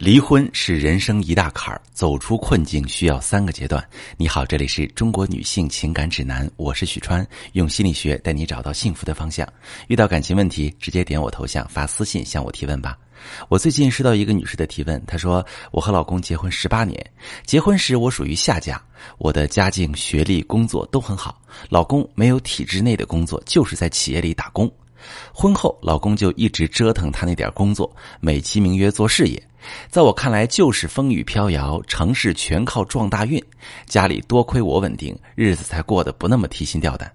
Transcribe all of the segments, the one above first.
离婚是人生一大坎儿，走出困境需要三个阶段。你好，这里是中国女性情感指南，我是许川，用心理学带你找到幸福的方向。遇到感情问题，直接点我头像发私信向我提问吧。我最近收到一个女士的提问，她说：“我和老公结婚十八年，结婚时我属于下家，我的家境、学历、工作都很好，老公没有体制内的工作，就是在企业里打工。婚后，老公就一直折腾他那点工作，美其名曰做事业。”在我看来，就是风雨飘摇，成事全靠撞大运。家里多亏我稳定，日子才过得不那么提心吊胆。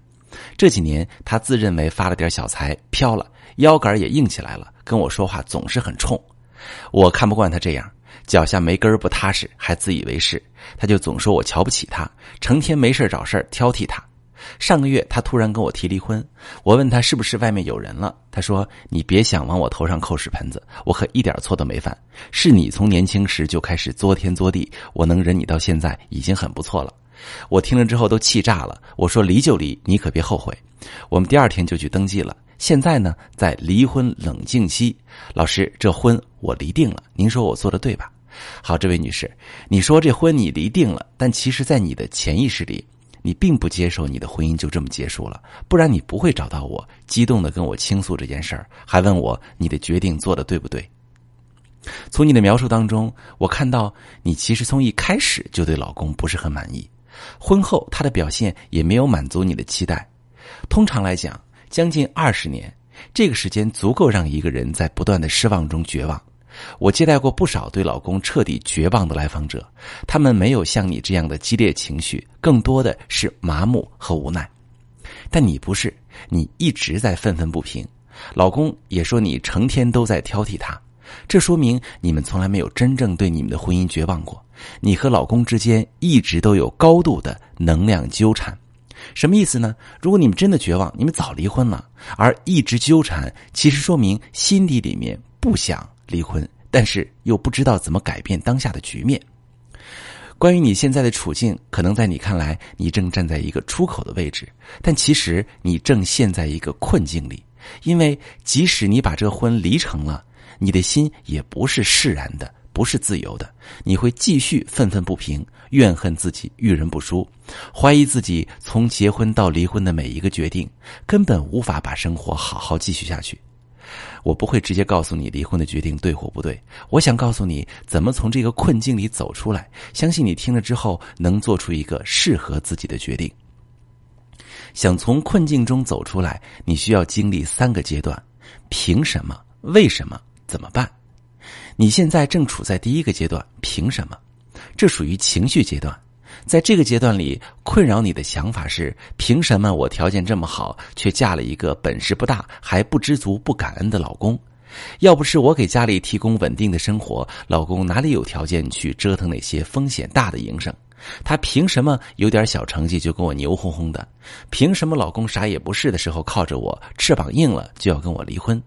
这几年，他自认为发了点小财，飘了，腰杆也硬起来了，跟我说话总是很冲。我看不惯他这样，脚下没根不踏实，还自以为是。他就总说我瞧不起他，成天没事找事挑剔他。上个月，他突然跟我提离婚。我问他是不是外面有人了，他说：“你别想往我头上扣屎盆子，我可一点错都没犯。是你从年轻时就开始作天作地，我能忍你到现在已经很不错了。”我听了之后都气炸了。我说：“离就离，你可别后悔。”我们第二天就去登记了。现在呢，在离婚冷静期。老师，这婚我离定了，您说我做的对吧？好，这位女士，你说这婚你离定了，但其实，在你的潜意识里。你并不接受你的婚姻就这么结束了，不然你不会找到我，激动的跟我倾诉这件事儿，还问我你的决定做的对不对。从你的描述当中，我看到你其实从一开始就对老公不是很满意，婚后他的表现也没有满足你的期待。通常来讲，将近二十年，这个时间足够让一个人在不断的失望中绝望。我接待过不少对老公彻底绝望的来访者，他们没有像你这样的激烈情绪，更多的是麻木和无奈。但你不是，你一直在愤愤不平，老公也说你成天都在挑剔他，这说明你们从来没有真正对你们的婚姻绝望过。你和老公之间一直都有高度的能量纠缠，什么意思呢？如果你们真的绝望，你们早离婚了，而一直纠缠，其实说明心底里面不想。离婚，但是又不知道怎么改变当下的局面。关于你现在的处境，可能在你看来，你正站在一个出口的位置，但其实你正陷在一个困境里。因为即使你把这婚离成了，你的心也不是释然的，不是自由的。你会继续愤愤不平，怨恨自己遇人不淑，怀疑自己从结婚到离婚的每一个决定，根本无法把生活好好继续下去。我不会直接告诉你离婚的决定对或不对，我想告诉你怎么从这个困境里走出来。相信你听了之后能做出一个适合自己的决定。想从困境中走出来，你需要经历三个阶段：凭什么？为什么？怎么办？你现在正处在第一个阶段，凭什么？这属于情绪阶段。在这个阶段里，困扰你的想法是：凭什么我条件这么好，却嫁了一个本事不大、还不知足、不感恩的老公？要不是我给家里提供稳定的生活，老公哪里有条件去折腾那些风险大的营生？他凭什么有点小成绩就跟我牛哄哄的？凭什么老公啥也不是的时候靠着我，翅膀硬了就要跟我离婚？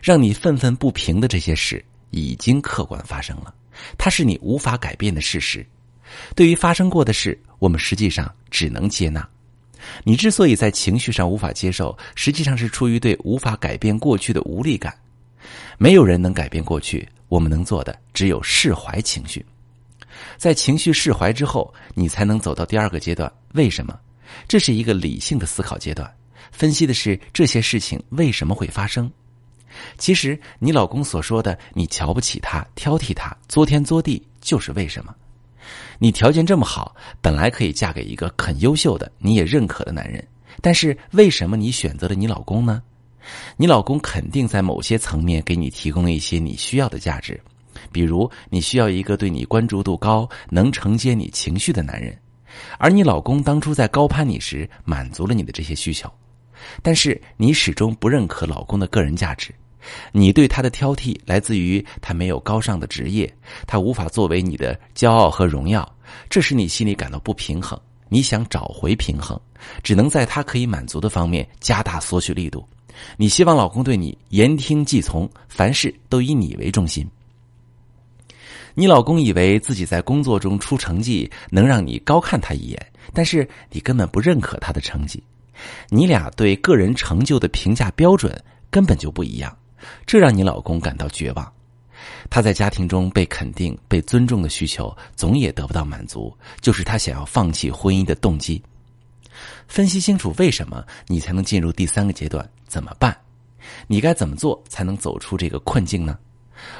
让你愤愤不平的这些事已经客观发生了，它是你无法改变的事实。对于发生过的事，我们实际上只能接纳。你之所以在情绪上无法接受，实际上是出于对无法改变过去的无力感。没有人能改变过去，我们能做的只有释怀情绪。在情绪释怀之后，你才能走到第二个阶段。为什么？这是一个理性的思考阶段，分析的是这些事情为什么会发生。其实，你老公所说的你瞧不起他、挑剔他、作天作地，就是为什么。你条件这么好，本来可以嫁给一个很优秀的、你也认可的男人，但是为什么你选择了你老公呢？你老公肯定在某些层面给你提供了一些你需要的价值，比如你需要一个对你关注度高、能承接你情绪的男人，而你老公当初在高攀你时满足了你的这些需求，但是你始终不认可老公的个人价值。你对他的挑剔来自于他没有高尚的职业，他无法作为你的骄傲和荣耀，这使你心里感到不平衡。你想找回平衡，只能在他可以满足的方面加大索取力度。你希望老公对你言听计从，凡事都以你为中心。你老公以为自己在工作中出成绩能让你高看他一眼，但是你根本不认可他的成绩。你俩对个人成就的评价标准根本就不一样。这让你老公感到绝望，他在家庭中被肯定、被尊重的需求总也得不到满足，就是他想要放弃婚姻的动机。分析清楚为什么，你才能进入第三个阶段。怎么办？你该怎么做才能走出这个困境呢？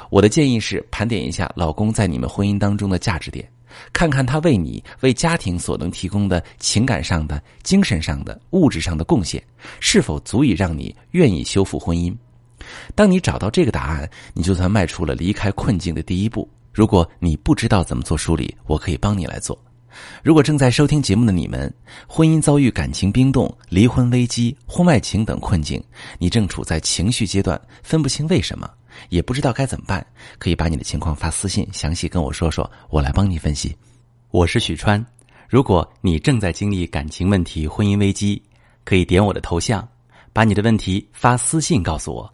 我的建议是盘点一下老公在你们婚姻当中的价值点，看看他为你、为家庭所能提供的情感上的、精神上的、物质上的贡献，是否足以让你愿意修复婚姻。当你找到这个答案，你就算迈出了离开困境的第一步。如果你不知道怎么做梳理，我可以帮你来做。如果正在收听节目的你们，婚姻遭遇感情冰冻、离婚危机、婚外情等困境，你正处在情绪阶段，分不清为什么，也不知道该怎么办，可以把你的情况发私信，详细跟我说说，我来帮你分析。我是许川，如果你正在经历感情问题、婚姻危机，可以点我的头像，把你的问题发私信告诉我，